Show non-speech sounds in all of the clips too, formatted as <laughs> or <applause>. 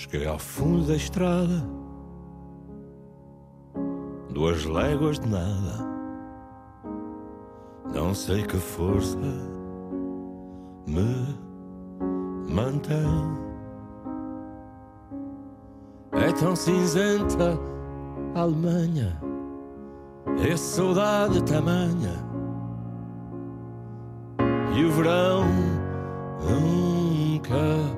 Cheguei ao fundo da estrada, duas léguas de nada. Não sei que força me mantém. É tão cinzenta a Alemanha, é saudade tamanha. E o verão nunca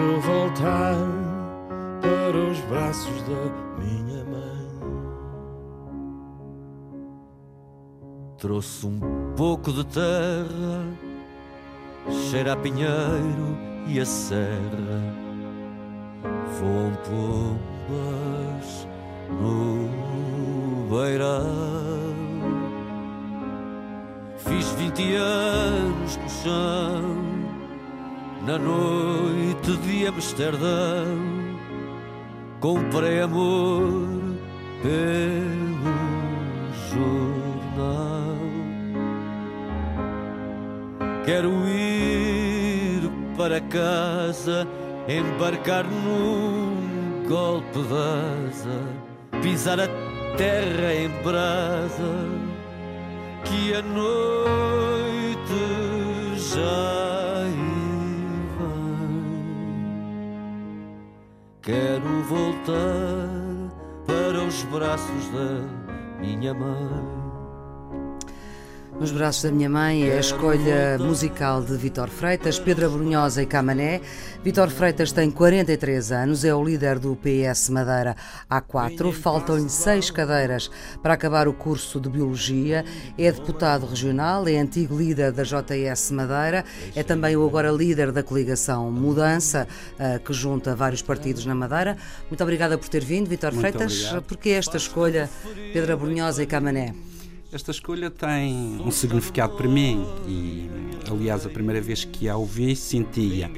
Quero voltar para os braços da minha mãe. Trouxe um pouco de terra, cheira a pinheiro e a serra. Voam pombas no beirão. Fiz vinte anos no chão, na noite de Amsterdão. Comprei amor pelo jornal. Quero ir para casa, embarcar num golpe de asa, pisar a terra em brasa, que a noite já Quero voltar para os braços da minha mãe. Nos braços da minha mãe é a escolha musical de Vitor Freitas, Pedro Abrunhosa e Camané. Vitor Freitas tem 43 anos, é o líder do PS Madeira A4. Faltam-lhe seis cadeiras para acabar o curso de Biologia. É deputado regional, é antigo líder da JS Madeira, é também o agora líder da coligação Mudança, eh, que junta vários partidos na Madeira. Muito obrigada por ter vindo, Vitor Freitas. Porque esta escolha, Pedro Abrunhosa e Camané? Esta escolha tem um significado para mim e, aliás, a primeira vez que a ouvi sentia.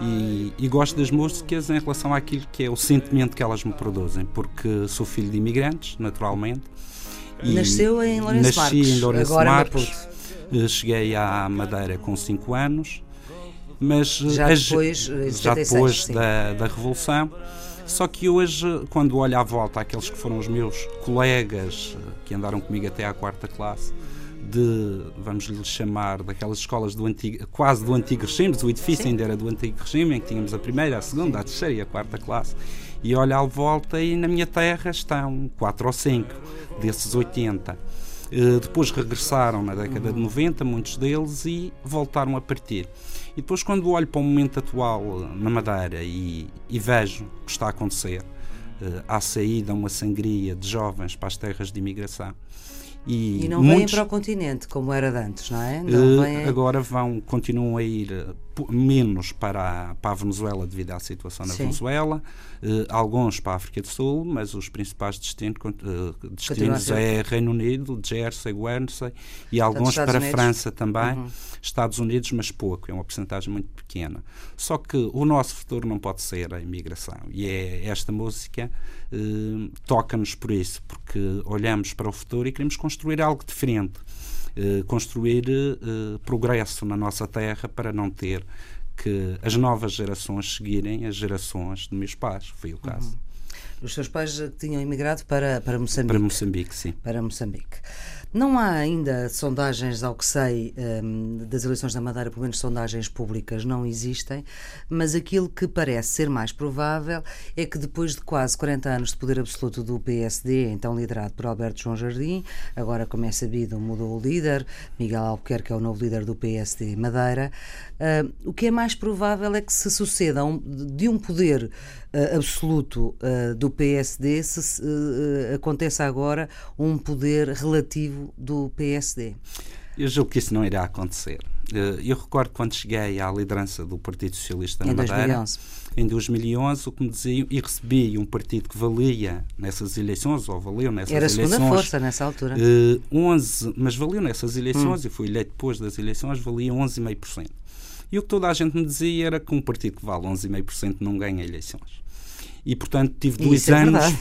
E, e gosto das músicas em relação àquilo que é o sentimento que elas me produzem, porque sou filho de imigrantes, naturalmente. Nasceu em Lourenço nasci Marques, em Lourenço agora em Marques. Eh, Cheguei à Madeira com 5 anos, mas eh, Já depois, já 76, depois da, da Revolução. Só que hoje, quando olho à volta aqueles que foram os meus colegas eh, que andaram comigo até à quarta classe, de, vamos lhe chamar, daquelas escolas do antigo, quase do antigo regime, o edifício ainda era do antigo regime, em que tínhamos a primeira, a segunda, a terceira e a quarta classe, e olho à volta e na minha terra estão quatro ou cinco desses 80. Eh, depois regressaram na década de 90, muitos deles, e voltaram a partir. E depois, quando olho para o momento atual eh, na Madeira e, e vejo o que está a acontecer, eh, à saída, uma sangria de jovens para as terras de imigração. E, E não vêm muitos, para o continente, como era de antes, não é? Não vêm... agora vão, continuam a ir menos para a, para a Venezuela devido à situação na Sim. Venezuela, eh, alguns para a África do Sul, mas os principais destinos, eh, destinos ser- é Reino Unido, Jersey, Guernsey e alguns para a. França também, Uhum. Estados Unidos, mas pouco, é uma porcentagem muito pequena. Só que o nosso futuro não pode ser a imigração e é esta música eh, toca-nos por isso, porque olhamos para o futuro e queremos construir algo diferente, construir eh, progresso na nossa terra para não ter que as novas gerações seguirem as gerações de meus pais, foi o caso. Os seus pais eh, tinham imigrado para, para Moçambique. Para Moçambique, sim. para Moçambique. Não há ainda sondagens, ao que sei, hum, das eleições da Madeira, pelo menos sondagens públicas não existem, mas aquilo que parece ser mais provável é que depois de quase 40 anos de poder absoluto do PSD, então liderado por Alberto João Jardim, agora, como é sabido, mudou o líder, Miguel Albuquerque é o novo líder do PSD Madeira, hum, o que é mais provável é que se suceda um- de um poder eh, absoluto eh, do PSD se, se, eh, aconteça agora um poder relativo do PSD. Eu julgo que isso não irá acontecer. Eu recordo quando cheguei à liderança do Partido Socialista na em Madeira, 2011. em 2011, o que me diziam, e recebi um partido que valia nessas eleições, ou valeu nessas Era a eleições. segunda força nessa altura. eh, 11, mas valeu nessas eleições, Hum. e fui eleito depois das eleições, valia 11,5%. E o que toda a gente me dizia era que um partido que vale 11,5% não ganha eleições. E, portanto, tive E dois isso é anos. verdade.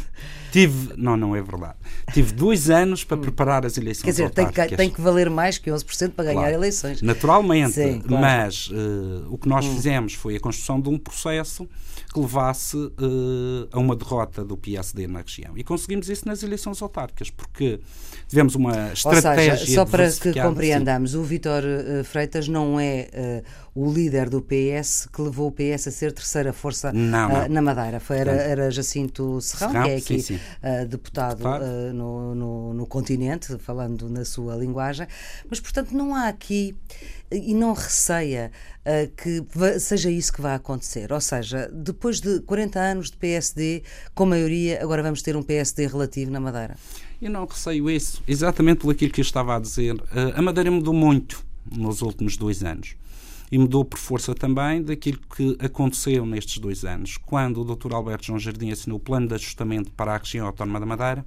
Tive, não, não é verdade. Tive dois anos para preparar as eleições Hum. Quer dizer, tem que, autárquicas. tem que valer mais que 11% para ganhar Claro. eleições. Naturalmente, Sim, claro. Hum. mas eh, o que nós fizemos foi a construção de um processo que levasse eh, a uma derrota do PSD na região. E conseguimos isso nas eleições autárquicas, porque tivemos uma Ou estratégia. seja, só para que compreendamos, o Vítor eh, Freitas não é eh, o líder do PS que levou o PS a ser terceira força Não, não. na Madeira. Foi, era, era Jacinto Serrão, Serrão, que é aqui sim, sim. Eh, deputado, eh, no, no, no continente, falando na sua linguagem. Mas, portanto, não há aqui e não receia eh, que seja isso que vai acontecer. Ou seja, depois de 40 anos de PSD, com maioria, agora vamos ter um PSD relativo na Madeira. Eu não receio isso, exatamente pelo aquilo que eu estava a dizer. A Madeira mudou muito nos últimos dois anos. E mudou por força também daquilo que aconteceu nestes dois anos. Quando o Dr. Alberto João Jardim assinou o plano de ajustamento para a região autónoma da Madeira,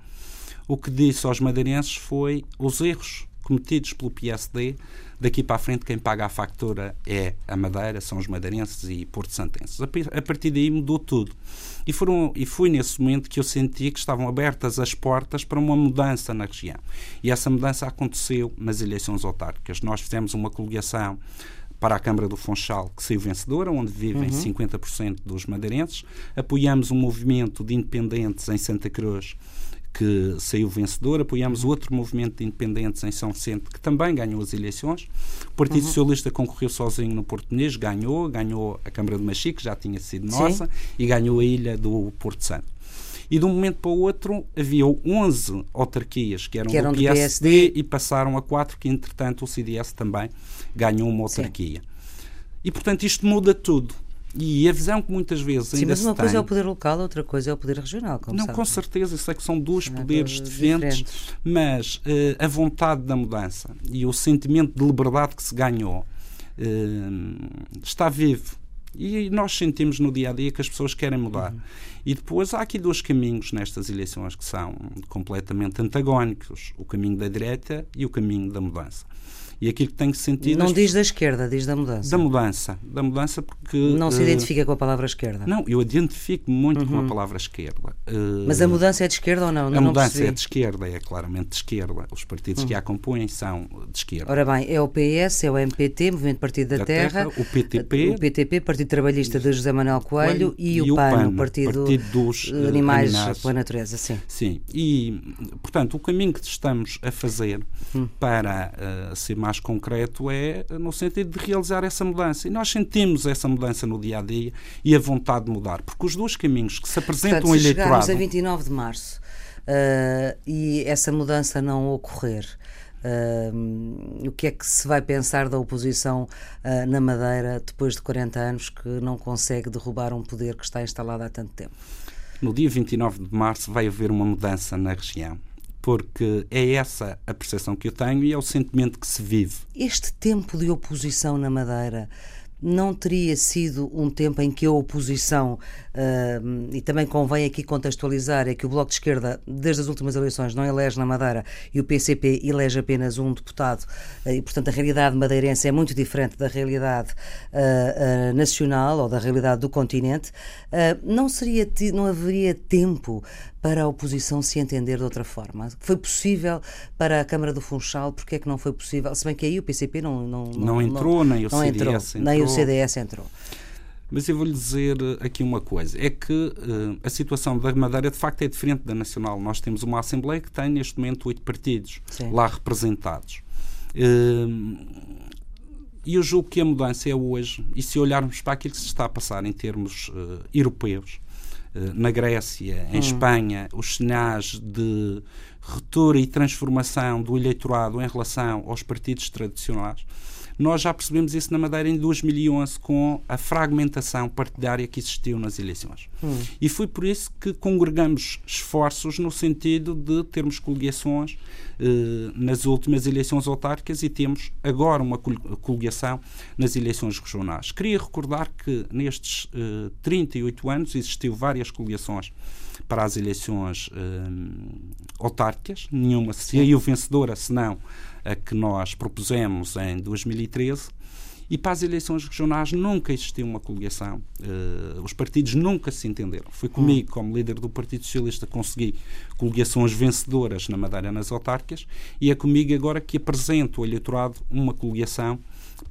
o que disse aos madeirenses foi os erros cometidos pelo PSD, daqui para a frente quem paga a factura é a Madeira, são os madeirenses e Porto Santenses. A partir daí mudou tudo. E, foram, e foi nesse momento que eu sentia que estavam abertas as portas para uma mudança na região. E essa mudança aconteceu nas eleições autárquicas. Nós fizemos uma coligação para a Câmara do Funchal, que saiu vencedora, onde vivem 50% dos madeirenses. Apoiamos um movimento de independentes em Santa Cruz, que saiu vencedor. Apoiamos outro movimento de independentes em São Vicente, que também ganhou as eleições. O Partido Socialista concorreu sozinho no Porto Muniz, ganhou. Ganhou a Câmara de Machique, que já tinha sido Sim. nossa, e ganhou a ilha do Porto Santo. E de um momento para o outro havia 11 autarquias que eram, Que eram do PSD, PSD. e passaram a quatro, que entretanto o CDS também ganhou uma autarquia. E portanto isto muda tudo. E a visão que muitas vezes Sim, ainda mas uma coisa tem, é o poder local, outra coisa é o poder regional. Não, sabe. com certeza, eu sei que são dois poderes diferentes, diferentes. mas eh, a vontade da mudança e o sentimento de liberdade que se ganhou eh, está vivo. E nós sentimos no dia a dia que as pessoas querem mudar. Uhum. E depois há aqui dois caminhos nestas eleições que são completamente antagónicos: o caminho da direita e o caminho da mudança. E aquilo que tem sentido. Não diz da esquerda, diz da mudança. da mudança. Da mudança porque. Não se eh, identifica com a palavra esquerda. Não, eu identifico muito com a palavra esquerda. Eh, Mas a mudança é de esquerda ou não? a não mudança percebi. é de esquerda, é claramente de esquerda. Os partidos que a compõem são de esquerda. Ora bem, é o PS, é o MPT, Movimento Partido da, Da Terra, Terra, o PTP, o PTP, Partido Trabalhista de José Manuel Coelho, e, o PAN, o Partido, Partido dos, eh, Animais pela Natureza, sim. Sim, e portanto o caminho que estamos a fazer Hum. para eh, ser mais concreto é no sentido de realizar essa mudança. E nós sentimos essa mudança no dia a dia e a vontade de mudar, porque os dois caminhos que se apresentam Portanto, se chegarmos eleitorado. a 29 de março eh, e essa mudança não ocorrer, eh, o que é que se vai pensar da oposição eh, na Madeira depois de 40 anos que não consegue derrubar um poder que está instalado há tanto tempo? No dia 29 de março vai haver uma mudança na região, porque é essa a percepção que eu tenho e é o sentimento que se vive. Este tempo de oposição na Madeira não teria sido um tempo em que a oposição, ah, e também convém aqui contextualizar, é que o Bloco de Esquerda, desde as últimas eleições, não elege na Madeira e o PCP elege apenas um deputado, ah, e portanto a realidade madeirense é muito diferente da realidade ah, nacional ou da realidade do continente. Não, seria, não haveria tempo para a oposição se entender de outra forma? Foi possível para a Câmara do Funchal? Porque é que não foi possível? Se bem que aí o PCP não, não, Não entrou, nem o não entrou, CDS nem o entrou. CDS entrou. Mas eu vou-lhe dizer eh, aqui uma coisa: é que eh, a situação da Madeira de facto é diferente da nacional. Nós temos uma Assembleia que tem neste momento oito partidos Sim. lá representados. Eh, E eu julgo que a mudança é hoje, e se olharmos para aquilo que se está a passar em termos eh, europeus, na Grécia, em Espanha, os sinais de ruptura e transformação do eleitorado em relação aos partidos tradicionais, Nós já percebemos isso na Madeira em 2011 com a fragmentação partidária que existiu nas eleições. Hum. E foi por isso que congregamos esforços no sentido de termos coligações eh, nas últimas eleições autárquicas e temos agora uma coligação nas eleições regionais. Queria recordar que nestes eh, 38 anos existiu várias coligações para as eleições eh, autárquicas, nenhuma se saiu vencedora, senão a que nós propusemos em 2013. E para as eleições regionais nunca existiu uma coligação. Uh, os partidos nunca se entenderam. Foi comigo, como líder do Partido Socialista, consegui coligações vencedoras na Madeira nas autárquicas e é comigo agora que apresento ao eleitorado uma coligação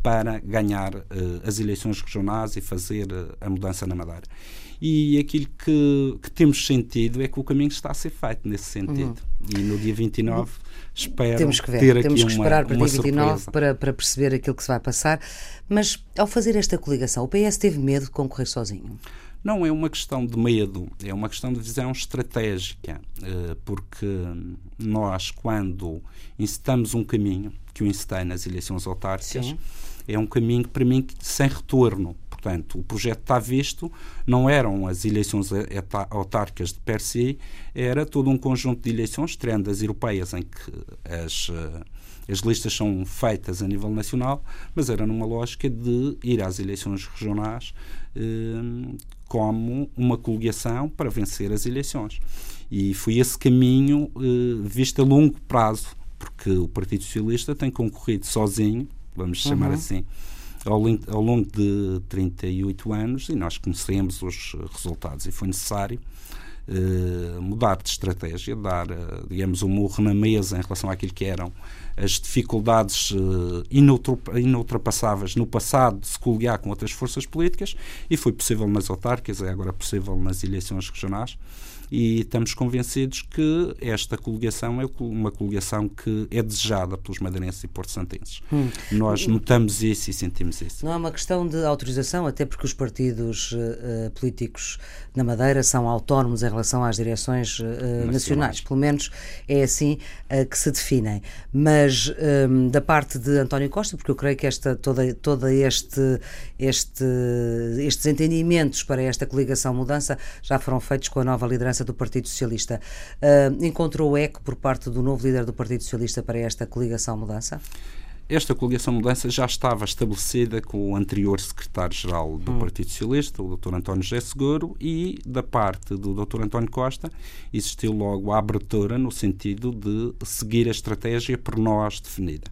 para ganhar uh, as eleições regionais e fazer uh, a mudança na Madeira e aquilo que, que, temos sentido é que o caminho está a ser feito nesse sentido. Uhum. E no dia 29 espero temos que ver. ter temos aqui que esperar uma, para dia 29 para, para perceber aquilo que se vai passar. Mas ao fazer esta coligação, o PS teve medo de concorrer sozinho? Não é uma questão de medo, é uma questão de visão estratégica, eh, porque nós, quando incitamos um caminho, que o incitei nas eleições autárquicas, Sim. é um caminho, para mim, sem retorno Portanto, o projeto está visto, não eram as eleições autárquicas de per se, era todo um conjunto de eleições, tirando as europeias, em que as, eh, as listas são feitas a nível nacional, mas era numa lógica de ir às eleições regionais eh, como uma coligação para vencer as eleições. E foi esse caminho eh, visto a longo prazo, porque o Partido Socialista tem concorrido sozinho, vamos chamar uhum. assim, ao, ao longo de 38 anos e nós conhecemos os resultados e foi necessário Uh, mudar de estratégia, dar, uh, digamos, um murro na mesa em relação àquilo que eram as dificuldades uh, inultrapassáveis no passado de se coligar com outras forças políticas e foi possível nas autárquicas, é agora possível nas eleições regionais e estamos convencidos que esta coligação é uma coligação que é desejada pelos madeirenses e porto-santenses. Hum. Nós notamos isso e sentimos isso. Não é uma questão de autorização, até porque os partidos uh, políticos na Madeira são autónomos em relação às direções uh, nacionais. nacionais. Pelo menos é assim uh, que se definem. Mas um, da parte de António Costa, porque eu creio que esta, toda, toda este, este, estes entendimentos para esta coligação mudança já foram feitos com a nova liderança liderança do Partido Socialista. Uh, encontrou eco por parte do novo líder do Partido Socialista para esta coligação mudança? Esta coligação mudança já estava estabelecida com o anterior secretário-geral do hum. Partido Socialista, o Dr. António José Seguro, e da parte do Dr. António Costa existiu logo a abertura no sentido de seguir a estratégia por nós definida.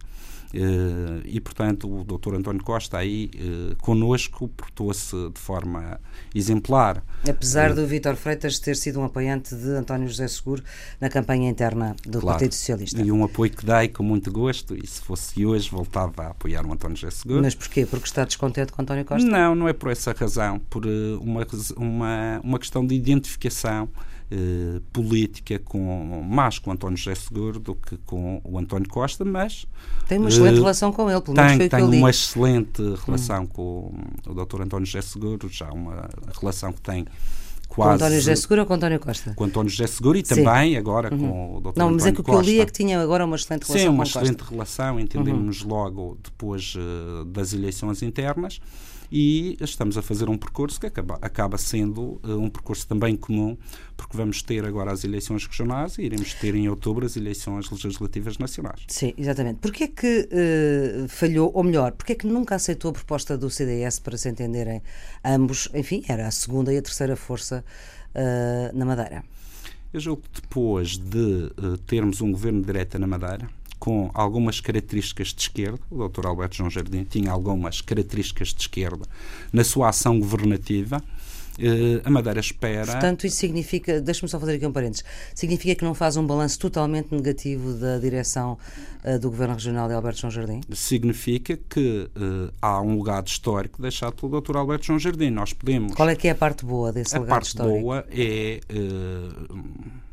Uh, e, portanto, o Dr. António Costa aí uh, connosco portou-se de forma exemplar. Apesar uh, do Vítor Freitas ter sido um apoiante de António José Seguro na campanha interna do claro, Partido Socialista. E um apoio que dei com muito gosto, e se fosse hoje voltava a apoiar o António José Seguro. Mas porquê? Porque está descontente com António Costa? Não, não é por essa razão, por uma, uma, uma questão de identificação eh, política com, mais com António José Seguro do que com o António Costa, mas tem uma excelente uh, relação com ele, pelo menos tem, tem uma excelente relação hum. com o Dr. António José Seguro, já uma relação que tem quase. Com António José Seguro ou com António Costa? Com António José Seguro e Sim. também agora uhum. com o Dr. Não, mas é que o que eu li é que tinha agora uma excelente relação Sim, uma excelente Costa. relação, entendemos uhum. logo depois uh, das eleições internas e estamos a fazer um percurso que acaba, acaba sendo uh, um percurso também comum, porque vamos ter agora as eleições regionais e iremos ter em outubro as eleições legislativas nacionais. Sim, exatamente. Porquê é que uh, falhou, ou melhor, porquê é que nunca aceitou a proposta do CDS para se entenderem ambos? Enfim, era a segunda e a terceira força uh, na Madeira. Eu julgo que depois de termos um governo de direita na Madeira, com algumas características de esquerda. O Dr. Alberto João Jardim tinha algumas características de esquerda na sua ação governativa. Uh, a Madeira espera. Portanto, isso significa, deixa-me só fazer aqui um parênteses, significa que não faz um balanço totalmente negativo da direção uh, do Governo Regional de Alberto João Jardim? Significa que uh, há um legado histórico deixado pelo Dr. Alberto João Jardim. Nós podemos. Qual é que é a parte boa desse a legado histórico? A parte boa é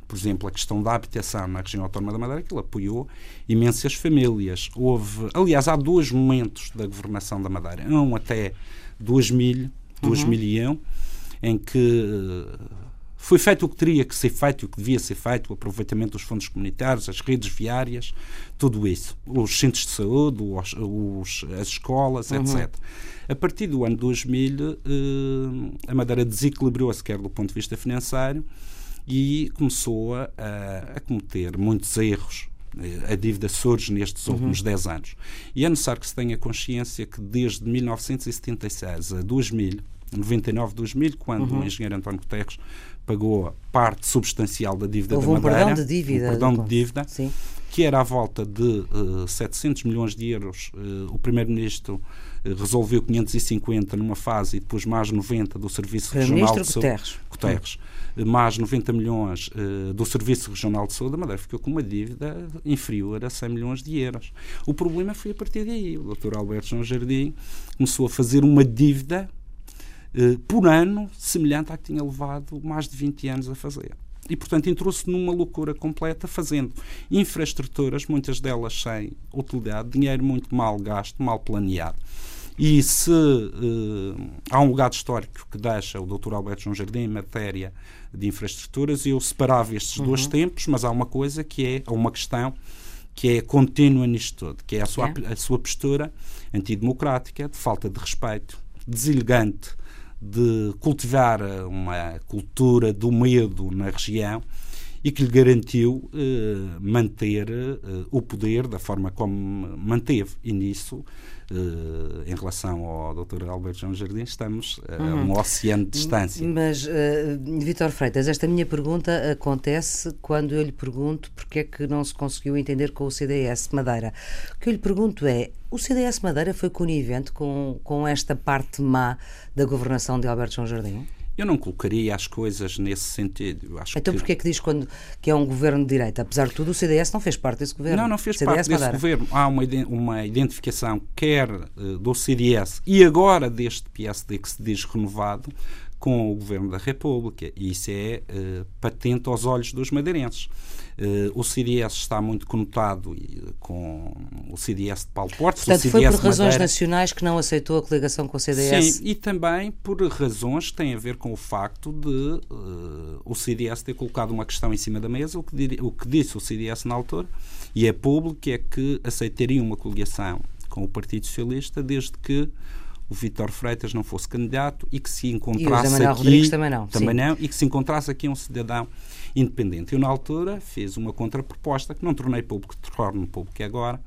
por exemplo, a questão da habitação na região autónoma da Madeira, que ele apoiou imensas famílias. Houve, aliás, há dois momentos da governação da Madeira. Um até 2000, 2001, uhum. em que Foi feito o que teria que ser feito e o que devia ser feito, o aproveitamento dos fundos comunitários, as redes viárias, tudo isso. Os centros de saúde, os, os, as escolas, uhum. etc. A partir do ano 2000, eh, a Madeira desequilibrou-se, quer do ponto de vista financeiro, e começou a, a cometer muitos erros a dívida surge nestes uhum. últimos 10 anos. E é necessário que se tenha consciência que desde 1976 a 2000, 99, 2000, quando uhum. o engenheiro António Guterres pagou parte substancial da dívida Houve da Madeira, um perdão de dívida, um perdão de dívida que era à volta de uh, eh, 700 milhões de euros. Uh, o primeiro-ministro uh, resolveu 550 numa fase e depois mais 90 do Serviço Regional de Saúde. Guterres. Guterres mais 90 milhões uh, do Serviço Regional de Saúde, a Madeira ficou com uma dívida inferior a 100 milhões de euros. O problema foi a partir daí. O Dr. Alberto João Jardim começou a fazer uma dívida uh, por ano semelhante à que tinha levado mais de 20 anos a fazer. E, portanto, entrou-se numa loucura completa, fazendo infraestruturas, muitas delas sem utilidade, dinheiro muito mal gasto, mal planeado. E se uh, há um legado histórico que deixa o Dr. Alberto João Jardim em matéria de infraestruturas, eu separava estes uhum. dois tempos, mas há uma coisa que é, uma questão que é contínua nisto tudo, que é a sua, é. a sua postura antidemocrática, de falta de respeito, deselegante, de cultivar uma cultura do medo na região e que lhe garantiu eh, manter eh, o poder da forma como manteve. E nisso Uh, em relação ao Dr. Alberto João Jardim, estamos uh, uhum. a um oceano de distância. Mas, uh, Vitor Freitas, esta minha pergunta acontece quando eu lhe pergunto porque é que não se conseguiu entender com o CDS Madeira. O que eu lhe pergunto é: o CDS Madeira foi conivente com, com esta parte má da governação de Alberto João Jardim? Eu não colocaria as coisas nesse sentido. Acho então, que... porquê é que diz quando, que é um governo de direita? Apesar de tudo, o CDS não fez parte desse governo. Não, não fez CDS parte desse governo. Há uma, uma identificação, quer uh, do CDS e agora deste PSD que se diz renovado, com o Governo da República. E isso é uh, patente aos olhos dos madeirenses. Uh, o CDS está muito conotado com o CDS de Paulo Portes. Portanto, foi por razões Madeira. nacionais que não aceitou a coligação com o CDS? Sim, e também por razões que têm a ver com o facto de uh, o CDS ter colocado uma questão em cima da mesa. O que, o que disse o CDS na altura, e é público, é que aceitaria uma coligação com o Partido Socialista desde que o Vítor Freitas não fosse candidato e que se encontrasse e o aqui Rodrigues também não, também não e que se encontrasse aqui um cidadão independente. Eu na altura fiz uma contraproposta que não tornei público, torno público agora,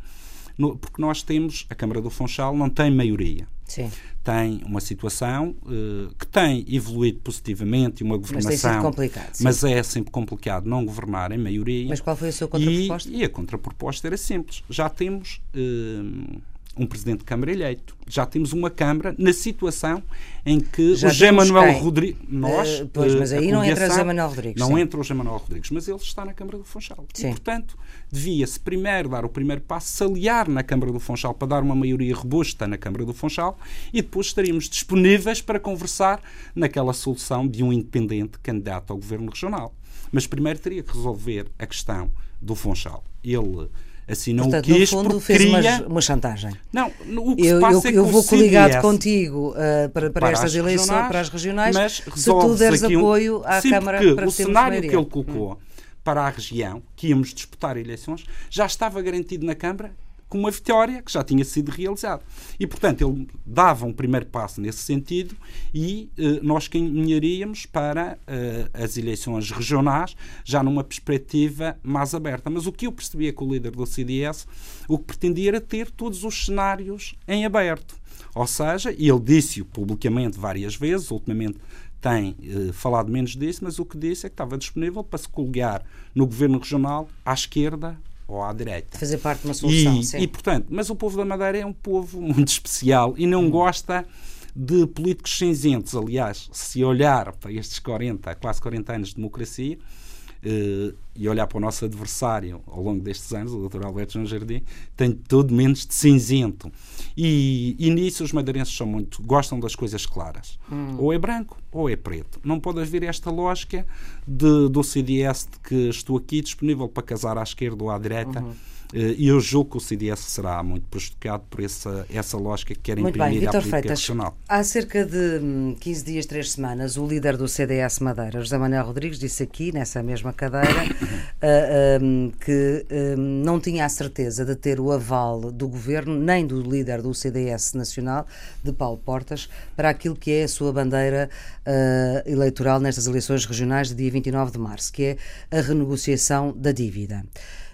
no, porque nós temos a Câmara do Funchal não tem maioria. Sim. Tem uma situação uh, que tem evoluído positivamente, uma governação. Mas tem sido complicado. Sim. Mas é sempre complicado não governar em maioria. Mas qual foi a sua contraproposta? E, e a contraproposta era simples. Já temos. Uh, um presidente de Câmara eleito. Já temos uma Câmara na situação em que Já o José Manuel Rodrigues. Nós. Uh, pois, mas aí não entra o José Manuel Rodrigues. Não sim. entra o José Manuel Rodrigues, mas ele está na Câmara do Funchal. Sim. E, portanto, devia-se primeiro dar o primeiro passo, se aliar na Câmara do Funchal para dar uma maioria robusta na Câmara do Funchal e depois estaríamos disponíveis para conversar naquela solução de um independente candidato ao governo regional. Mas primeiro teria que resolver a questão do Funchal. Ele assim não Portanto, quis no fundo, fez queria... uma, uma, chantagem. Não, o que eu, se passa eu, é que eu vou coligado contigo uh, para, para, para, estas eleições, para as regionais, mas se tu deres apoio um... à Sim, Câmara porque para o cenário que ele colocou hum. para a região, que íamos disputar eleições, já estava garantido na Câmara com uma vitória que já tinha sido realizada. E, portanto, ele dava um primeiro passo nesse sentido e eh, nós caminharíamos para eh, as eleições regionais já numa perspectiva mais aberta. Mas o que eu percebia com o líder do CDS, o que pretendia era ter todos os cenários em aberto. Ou seja, ele disse-o publicamente várias vezes, ultimamente tem eh, falado menos disso, mas o que disse é que estava disponível para se coligar no governo regional à esquerda ou à direita. Fazer parte de uma solução, e, sim. E, portanto, mas o povo da Madeira é um povo <laughs> muito especial e não hum. gosta de políticos cinzentos. Aliás, se olhar para estes 40, quase 40 anos de democracia, e olhar para o nosso adversário ao longo destes anos, o Dr. Alberto João Jardim, tem tudo menos de cinzento. E, e nisso os madeirenses são muito, gostam das coisas claras. Hum. Ou é branco ou é preto. Não pode haver esta lógica de, do CDS de que estou aqui disponível para casar à esquerda ou à direita. Uhum Eh, e eu julgo que o CDS será muito prejudicado por essa, essa lógica que quer Muito bem, imprimir à Vitor política Freitas, regional. há cerca de hum, 15 dias, 3 semanas, o líder do CDS Madeira, José Manuel Rodrigues, disse aqui, nessa mesma cadeira, ah, <laughs> hum, que hum, não tinha a certeza de ter o aval do governo, nem do líder do CDS Nacional, de Paulo Portas, para aquilo que é a sua bandeira ah, eleitoral nestas eleições regionais de dia 29 de março, que é a renegociação da dívida.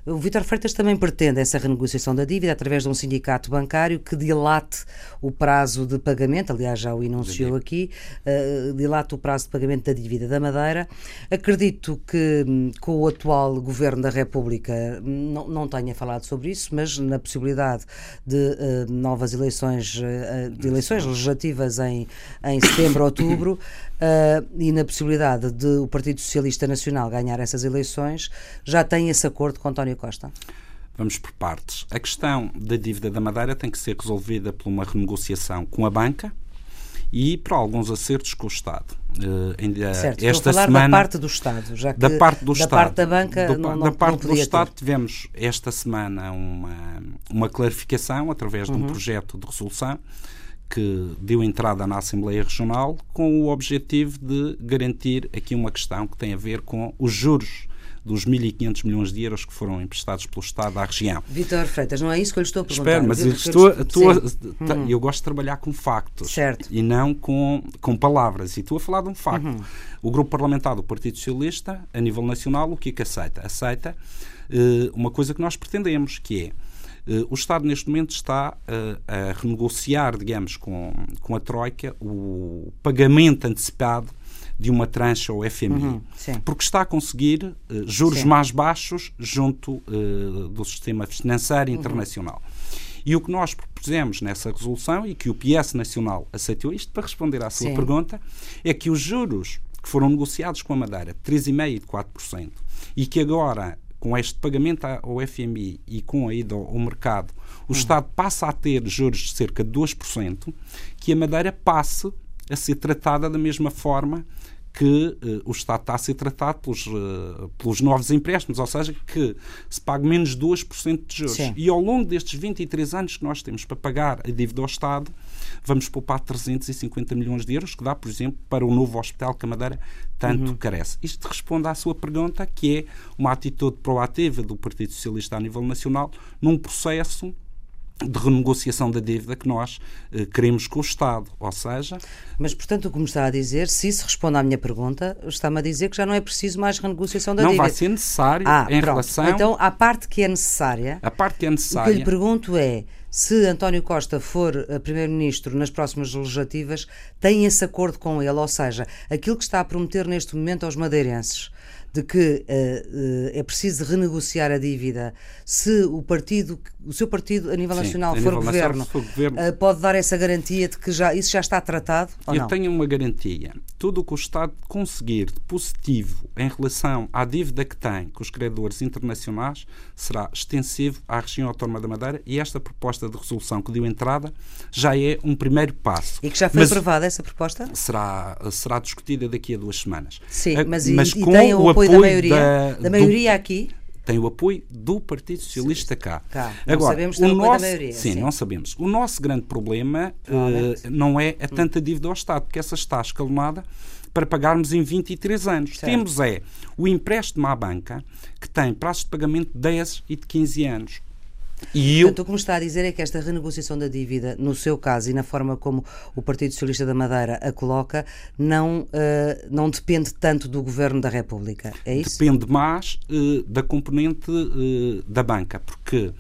O Vítor Freitas também pretende essa renegociação da dívida através de um sindicato bancário que dilate o prazo de pagamento, aliás, já o enunciou aqui, uh, dilate o prazo de pagamento da dívida da Madeira. Acredito que hum, com o atual Governo da República hum, não, não tenha falado sobre isso, mas na possibilidade de uh, novas eleições, uh, de eleições legislativas em, em setembro, outubro, <coughs> uh, e na possibilidade de o Partido Socialista Nacional ganhar essas eleições, já tem esse acordo com António Costa? Vamos por partes. A questão da dívida da Madeira tem que ser resolvida por uma renegociação com a banca e por alguns acertos com o Estado. Uh, ainda certo, esta falar semana da parte do Estado, já que da parte do da Estado, parte da banca do, não, da não, parte não do Estado ter. tivemos esta semana uma uma clarificação através Uhum. de um projeto de resolução que deu entrada na Assembleia Regional com o objetivo de garantir aqui uma questão que tem a ver com os juros dos 1.500 milhões de euros que foram emprestados pelo Estado à região. Vítor Freitas, não é isso que eu lhe estou a perguntar. Espera, mas eu, estou, estou ta- eu gosto de trabalhar com factos Certo. e não com, com palavras. E estou a falar de um facto. Uhum. O grupo parlamentar do Partido Socialista, a nível nacional, o que é que aceita? Aceita eh, uma coisa que nós pretendemos, que é o Estado neste momento está eh, a renegociar, digamos, com, com a Troika o pagamento antecipado de uma trancha ao FMI, Uhum, porque está a conseguir eh, juros Sim. mais baixos junto eh, do sistema financeiro Uhum. internacional. E o que nós propusemos nessa resolução, e que o PS Nacional aceitou isto para responder à sua Sim. pergunta, é que os juros que foram negociados com a Madeira, de 3,5% e de 4%, e que agora, com este pagamento ao FMI e com a ida ao mercado, o. Estado passa a ter juros de cerca de 2%, que a Madeira passe a ser tratada da mesma forma que eh, o Estado está a ser tratado pelos, eh, pelos novos empréstimos, ou seja, que se pague menos 2% de juros. Sim. E ao longo destes 23 anos que nós temos para pagar a dívida ao Estado, vamos poupar 350 milhões de euros, que dá, por exemplo, para o novo hospital que a Madeira tanto Uhum. carece. Isto responde à sua pergunta, que é uma atitude proativa do Partido Socialista a nível nacional num processo de renegociação da dívida que nós eh, queremos com o Estado. Ou seja, Mas, portanto, o que me está a dizer, se isso responde à minha pergunta, está-me a dizer que já não é preciso mais renegociação da não dívida. vai ser necessário ah, em pronto. relação Então, a parte que é necessária, à parte que é o que necessária. lhe pergunto é se António Costa for eh, Primeiro-Ministro nas próximas legislativas, tem esse acordo com ele, ou seja, aquilo que está a prometer neste momento aos madeirenses de que eh, eh, é preciso renegociar a dívida se o partido, o seu partido a nível Sim, nacional a for nível governo, for governo. eh, pode dar essa garantia de que já, isso já está tratado Eu não? tenho uma garantia. Tudo o que o Estado conseguir de positivo em relação à dívida que tem com os credores internacionais será extensivo à região autónoma da Madeira e esta proposta de resolução que deu entrada já é um primeiro passo. E que já foi Mas aprovada essa proposta? será, será discutida daqui a duas semanas. Sim, Eh, mas, e, e tem o apoio, da maioria? Da, do- maioria aqui? tem o apoio do Partido Socialista cá. Cá. Não Agora, sabemos o apoio da nosso, maioria, Sim, sim. não sabemos. O nosso grande problema eh, não é a tanta dívida ao Estado, porque essa está escalonada para pagarmos em 23 anos. Certo. Temos é o empréstimo à banca, que tem prazos de pagamento de 10 e de 15 anos. E eu, Portanto, o que me está a dizer é que esta renegociação da dívida, no seu caso e na forma como o Partido Socialista da Madeira a coloca, não, eh, não depende tanto do Governo da República. É isso? depende mais eh, da componente eh, da banca, porque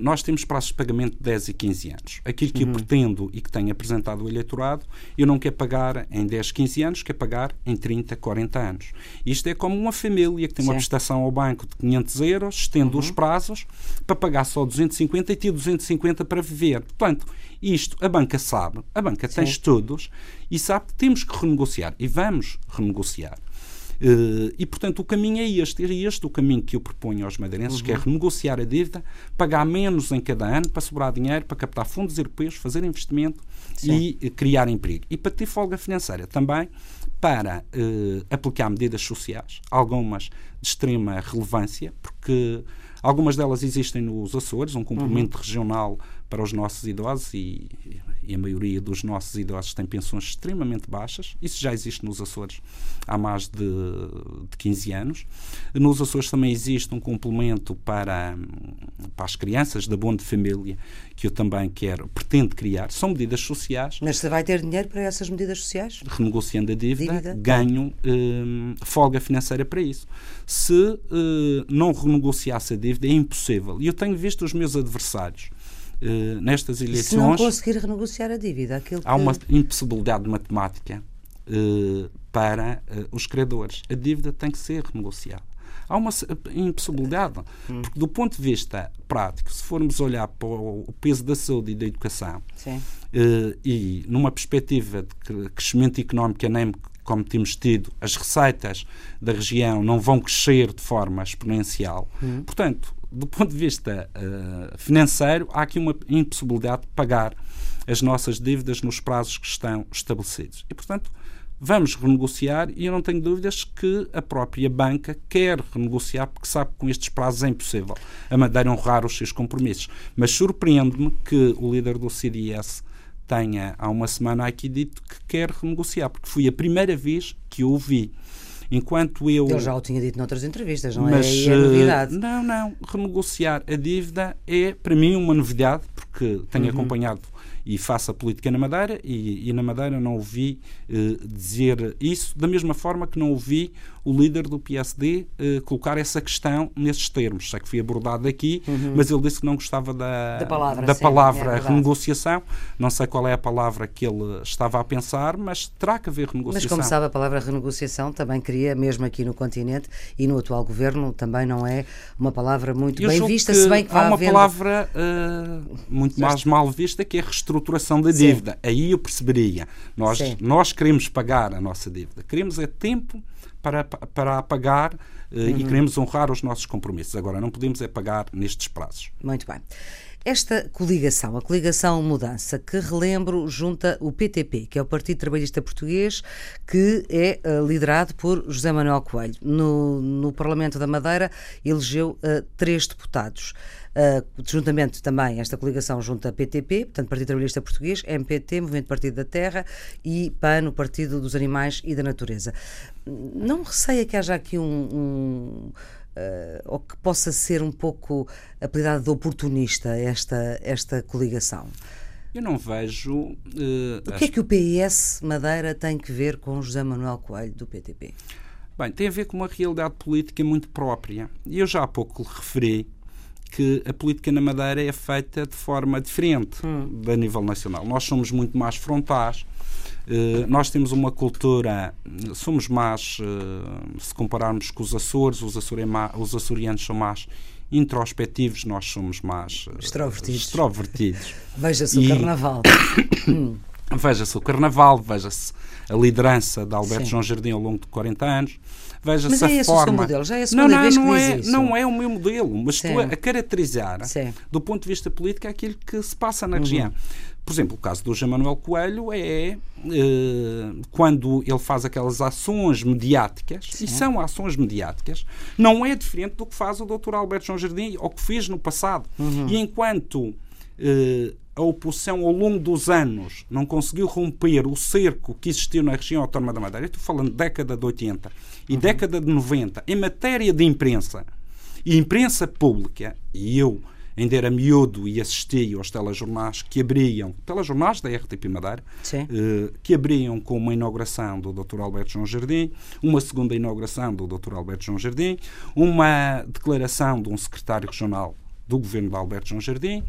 nós temos prazos de pagamento de 10 e 15 anos. Aquilo que eu pretendo e que tenho apresentado ao eleitorado, eu não quero pagar em 10, 15 anos, quero pagar em 30, 40 anos. Isto é como uma família que tem uma Sim. prestação ao banco de 500 euros, estendo os prazos para pagar só 250 e ter 250 para viver. Portanto, isto a banca sabe, a banca tem Sim. estudos e sabe que temos que renegociar e vamos renegociar. Eh, e, portanto, o caminho é este. É este o caminho que eu proponho aos madeirenses, que é renegociar a dívida, pagar menos em cada ano para sobrar dinheiro, para captar fundos europeus, fazer investimento e eh, criar emprego. E para ter folga financeira também, para eh, aplicar medidas sociais, algumas de extrema relevância, porque Algumas delas existem nos Açores, um complemento uhum. regional para os nossos idosos e, e, a maioria dos nossos idosos tem pensões extremamente baixas. Isso já existe nos Açores há mais de, de 15 anos. Nos Açores também existe um complemento para, para as crianças da Bonde Família, que eu também quero, pretendo criar. São medidas sociais. Mas você vai ter dinheiro para essas medidas sociais? Renegociando a dívida, dívida? ganho hum, folga financeira para isso. Se hum, não renegociasse a dívida, é impossível. E eu tenho visto os meus adversários uh, nestas eleições. Se não conseguir renegociar a dívida, aquilo há uma impossibilidade matemática uh, para uh, os credores. A dívida tem que ser renegociada. Há uma impossibilidade, hum. porque do ponto de vista prático, se formos olhar para o peso da saúde e da educação, e numa perspectiva de crescimento económico anêmico como temos tido, as receitas da região não vão crescer de forma exponencial. Hum. Portanto, do ponto de vista uh, financeiro, há aqui uma impossibilidade de pagar as nossas dívidas nos prazos que estão estabelecidos. E, portanto, vamos renegociar e eu não tenho dúvidas que a própria banca quer renegociar porque sabe que com estes prazos é impossível a Madeira honrar os seus compromissos. Mas surpreende-me que o líder do CDS tenha há uma semana aqui dito que quer renegociar, porque foi a primeira vez que eu ouvi. Enquanto eu. Ele já o tinha dito noutras entrevistas, não é? mas, é? é novidade. Não, não. Renegociar a dívida é, para mim, uma novidade, porque tenho uhum. acompanhado e faço a política na Madeira e, e na Madeira não ouvi eh, dizer isso, da mesma forma que não ouvi o líder do PSD eh, colocar essa questão nesses termos. Sei que foi abordado aqui, uhum. mas ele disse que não gostava da, da palavra, da sim, palavra é renegociação. Não sei qual é a palavra que ele estava a pensar, mas terá que haver renegociação. Mas como sabe, a palavra renegociação também queria, mesmo aqui no continente e no atual governo, também não é uma palavra muito Eu bem vista, se bem que há uma havendo... palavra uh, muito mais mal vista que é a reestruturação da dívida. Sim. Aí eu perceberia. Nós, nós queremos pagar a nossa dívida. Queremos é tempo para, para pagar uh, uhum. e queremos honrar os nossos compromissos. Agora, não podemos é pagar nestes prazos. Muito bem. Esta coligação, a coligação Mudança, que relembro, junta o PTP, que é o Partido Trabalhista Português, que é uh, liderado por José Manuel Coelho. No, no Parlamento da Madeira elegeu uh, três deputados. Uh, juntamente também esta coligação junta PTP, portanto Partido Trabalhista Português, MPT, Movimento Partido da Terra e PAN, o Partido dos Animais e da Natureza. Não receia que haja aqui um, um Uh, ou que possa ser um pouco apelidado de oportunista esta, esta coligação? Eu não vejo. Uh, o que é que o PIS Madeira tem que ver com José Manuel Coelho, do PTP? Bem, tem a ver com uma realidade política muito própria. E eu já há pouco lhe referi que a política na Madeira é feita de forma diferente hum. da nível nacional. Nós somos muito mais frontais. Uh, nós temos uma cultura, somos mais, uh, se compararmos com os Açores, os, os açorianos são mais introspectivos, nós somos mais uh, extrovertidos. extrovertidos. <laughs> Veja-se o carnaval. <coughs> veja-se o carnaval, veja-se a liderança de Alberto Sim. João Jardim ao longo de 40 anos. Veja-se mas é esse forma. o seu modelo, já é a segunda não, não, vez que não diz é, isso. Não é o meu modelo, mas Sim. estou a caracterizar, Sim. do ponto de vista político, aquilo que se passa na uhum. região. Por exemplo, o caso do José Manuel Coelho é eh, quando ele faz aquelas ações mediáticas, Sim. e são ações mediáticas, não é diferente do que faz o Dr. Alberto João Jardim ou que fez no passado. Uhum. E enquanto eh, a oposição ao longo dos anos não conseguiu romper o cerco que existiu na região autónoma da Madeira, estou falando de década de 80 e uhum. década de 90, em matéria de imprensa e imprensa pública, e eu ainda era miúdo e assistia aos telejornais que abriam, telejornais da RTP Madeira, eh, que abriam com uma inauguração do Dr. Alberto João Jardim, uma segunda inauguração do Dr. Alberto João Jardim, uma declaração de um secretário regional do governo de Alberto João Jardim,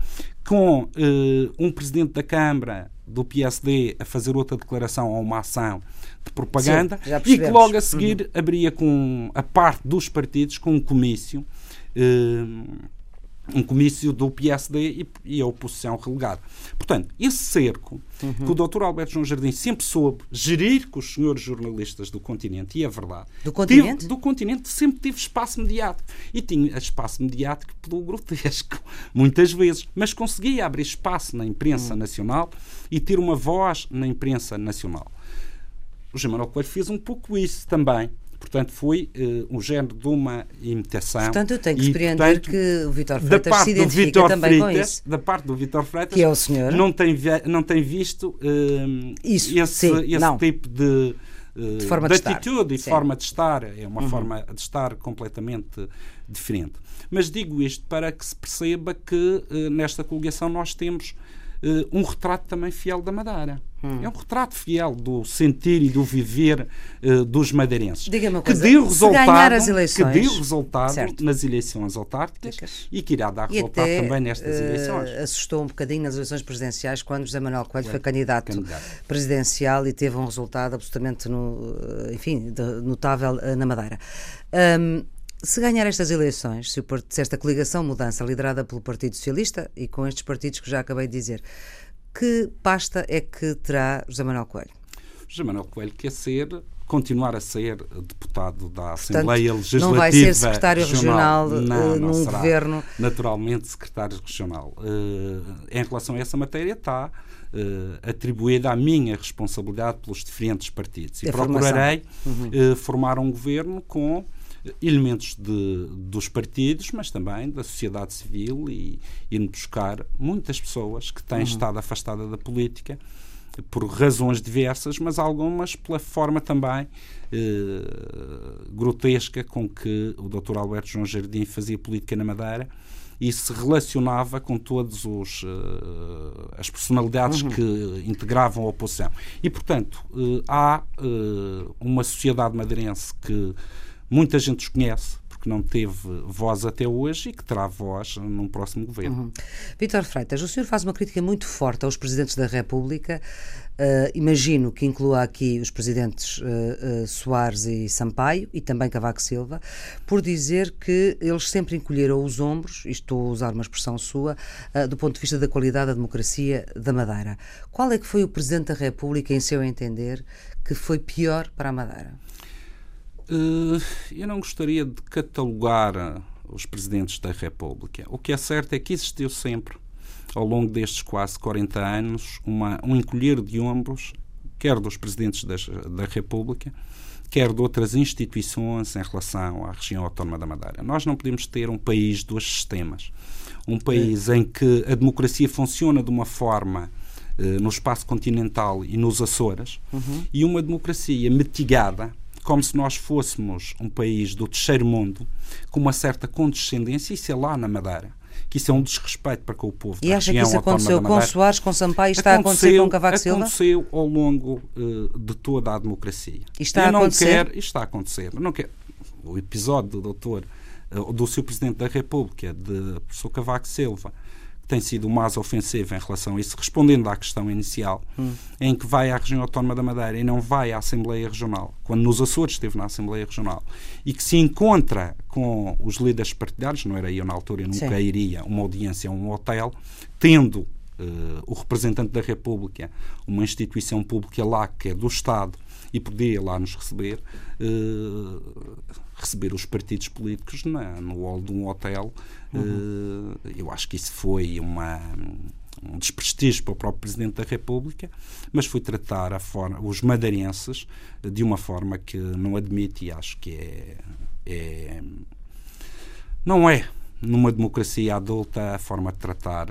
com eh, um presidente da Câmara do PSD a fazer outra declaração a uma ação de propaganda Sim, e que logo a seguir uhum. abria com a parte dos partidos com um comício eh, um comício do PSD e, a oposição relegada. Portanto, esse cerco uhum. que o Dr. Alberto João Jardim sempre soube gerir com os senhores jornalistas do continente, e é verdade. Do continente? Teve, do continente sempre teve espaço mediático. E tinha espaço mediático pelo grotesco, <laughs> muitas vezes. Mas conseguia abrir espaço na imprensa uhum. nacional e ter uma voz na imprensa nacional. O José Manuel Coelho fez um pouco isso também Portanto, foi uh, um género de uma imitação. Portanto, eu tenho que compreender que o Vitor Freitas se identifica Vitor também Freitas, com isso. Da parte do Vitor Freitas, que é o senhor. Não tem, não tem visto uh, isso, esse, sim, esse tipo de, de, forma de, de atitude e forma de estar. É uma uhum. forma de estar completamente diferente. Mas digo isto para que se perceba que uh, nesta coligação nós temos uh, um retrato também fiel da Madeira. Hum. É um retrato fiel do sentir e do viver uh, dos madeirenses. Diga uma coisa, que deu resultado, as eleições, que deu resultado certo. nas eleições autárquicas Dicas. e que irá dar e resultado até, também nestas uh, eleições. Assustou um bocadinho nas eleições presidenciais quando José Manuel Coelho foi candidato, candidato, presidencial e teve um resultado absolutamente no, enfim, de, notável na Madeira. Um, se ganhar estas eleições, se, se esta coligação mudança liderada pelo Partido Socialista e com estes partidos que já acabei de dizer, que pasta é que terá José Manuel Coelho? José Manuel Coelho quer ser continuar a ser deputado da Portanto, Assembleia Legislativa não vai ser secretário regional, regional não, num será, governo naturalmente secretário regional. Uh, em relação a essa matéria está uh, atribuída à minha responsabilidade pelos diferentes partidos. E procurarei uhum. uh, formar um governo com elementos de, dos partidos, mas também da sociedade civil e ir buscar muitas pessoas que têm uhum. estado afastadas da política por razões diversas, mas algumas pela forma também eh, grotesca com que o Dr. Alberto João Jardim fazia política na Madeira e se relacionava com todas uh, as personalidades uhum. que integravam a oposição. E, portanto, uh, há uh, uma sociedade madeirense que muita gente desconhece, porque não teve voz até hoje e que terá voz num próximo governo. Uhum. Vítor Freitas, o senhor faz uma crítica muito forte aos presidentes da República. Uh, imagino que inclua aqui os presidentes uh, uh, Soares e Sampaio e também Cavaco Silva, por dizer que eles sempre encolheram os ombros, e estou a usar uma expressão sua, do ponto de vista da qualidade da democracia da Madeira. Qual é que foi o presidente da República, em seu entender, que foi pior para a Madeira? Uh, eu não gostaria de catalogar os presidentes da República. O que é certo é que existiu sempre, ao longo destes quase 40 anos, uma, um encolher de ombros, quer dos presidentes das, da República, quer de outras instituições em relação à região autónoma da Madeira. Nós não podemos ter um país de dois sistemas. Um país em que a democracia funciona de uma forma uh, no espaço continental e nos Açores, uhum. e uma democracia mitigada como se nós fôssemos um país do terceiro mundo, com uma certa condescendência, isso é lá na Madeira que isso é um desrespeito para com o povo e acha que isso aconteceu com Soares, com Sampaio, está a acontecer com Cavaco Silva? Aconteceu ao longo uh, de toda a democracia. E está Eu a acontecer? Quero, está a acontecer. não quero, o episódio do doutor, uh, do seu Presidente da República, de professor Cavaco Silva, tem sido mais ofensivo em relação a isso, respondendo à questão inicial, hum. em que vai à região autónoma da Madeira e não vai à Assembleia Regional, quando nos Açores esteve na Assembleia Regional, e que se encontra com os líderes partidários, não era eu na altura, eu nunca Sim. iria uma audiência a um hotel, tendo Uh, o representante da República, uma instituição pública lá que é do Estado e podia lá nos receber, uh, receber os partidos políticos na, no hall de um hotel. Uhum. Uh, eu acho que isso foi uma, um desprestígio para o próprio Presidente da República, mas foi tratar a forma, os madeirenses de uma forma que não admite e acho que é, é não é numa democracia adulta a forma de tratar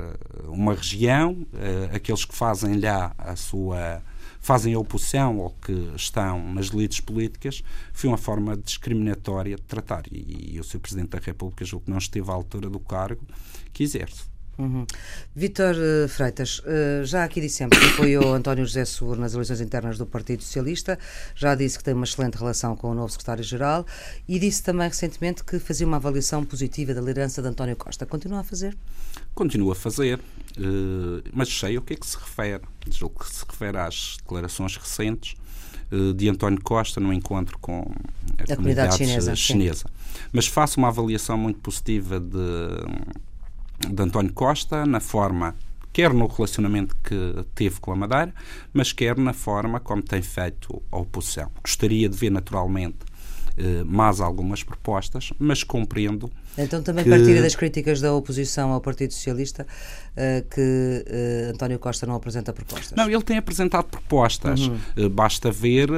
uma região, uh, aqueles que fazem lá a sua fazem oposição ou que estão nas elites políticas, foi uma forma discriminatória de tratar. E, e o Sr. Presidente da República julgo que não esteve à altura do cargo que exerce. Uhum. Vítor uh, Freitas, uh, já aqui dissemos que apoiou António José Seguro nas eleições internas do Partido Socialista, já disse que tem uma excelente relação com o novo secretário-geral e disse também recentemente que fazia uma avaliação positiva da liderança de António Costa. Continua a fazer? Continua a fazer, uh, mas sei o que é que se refere. O que se refere às declarações recentes de António Costa no encontro com a, a comunidade, comunidade, chinesa. chinesa. Mas faço uma avaliação muito positiva de de António Costa, na forma, quer no relacionamento que teve com a Madeira, mas quer na forma como tem feito a oposição. Gostaria de ver, naturalmente, eh, mais algumas propostas, mas compreendo. Então também que... partilha das críticas da oposição ao Partido Socialista uh, que uh, António Costa não apresenta propostas. Não, ele tem apresentado propostas. Uhum. Uh, basta ver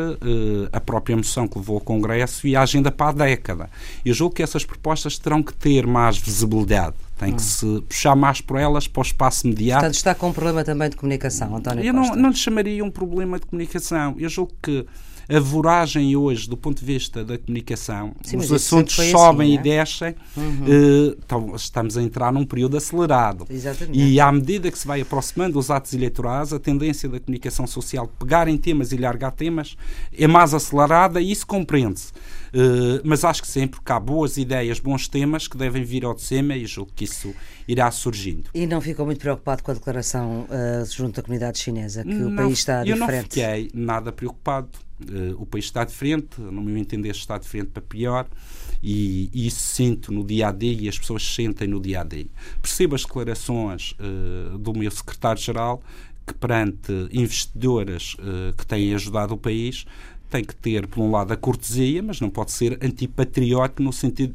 a própria moção que levou ao Congresso e a agenda para a década. Eu julgo que essas propostas terão que ter mais visibilidade. Tem que hum. se puxar mais por elas para o espaço mediático. Portanto, está com um problema também de comunicação, António Eu Costa. não, não lhe chamaria um problema de comunicação. Eu julgo que a voragem hoje, do ponto de vista da comunicação, Sim, os assuntos sobem assim, e é? descem, uhum. uh, então, estamos a entrar num período acelerado. Exatamente. E à medida que se vai aproximando os atos eleitorais, a tendência da comunicação social pegar em temas e largar temas é mais acelerada e isso compreende-se. Uh, mas acho que sempre que há boas ideias, bons temas que devem vir ao de cima e julgo que isso irá surgindo. E não ficou muito preocupado com a declaração uh, junto à comunidade chinesa, que não, o país está eu diferente? Eu não fiquei nada preocupado. Uh, o país está diferente, no meu entender, está diferente para pior. E, e, isso sinto no dia a dia e as pessoas sentem no dia a dia. Percebo as declarações do meu secretário-geral que, perante investidoras uh, que têm ajudado o país, tem que ter, por um lado, a cortesia, mas não pode ser antipatriótico no sentido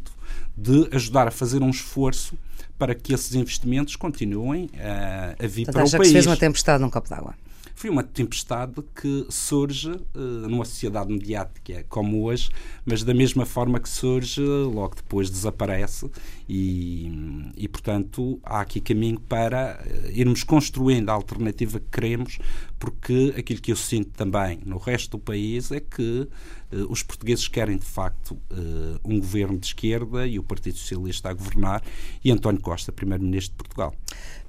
de ajudar a fazer um esforço para que esses investimentos continuem a, a vir para o país. que se fez uma tempestade num copo d'água foi uma tempestade que surge uh, numa sociedade mediática como hoje, mas da mesma forma que surge, logo depois desaparece e, e portanto, há aqui caminho para uh, irmos construindo a alternativa que queremos, porque aquilo que eu sinto também no resto do país é que uh, os portugueses querem, de facto, um governo de esquerda e o Partido Socialista a governar e António Costa, Primeiro-Ministro de Portugal.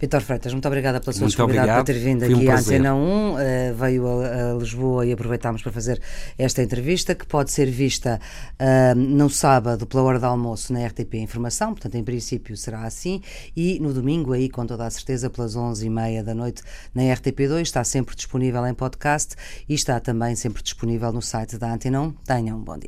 Vitor Freitas, muito obrigada pela sua disponibilidade por ter vindo aqui um à Antena 1. Uh, veio a, a, Lisboa e aproveitámos para fazer esta entrevista, que pode ser vista uh, no sábado pela hora do almoço na RTP Informação, portanto, em princípio será assim, e no domingo, aí com toda a certeza, pelas 11h30 da noite na RTP2. Está sempre disponível em podcast e está também sempre disponível no site da Antena 1. Tenham um bom dia.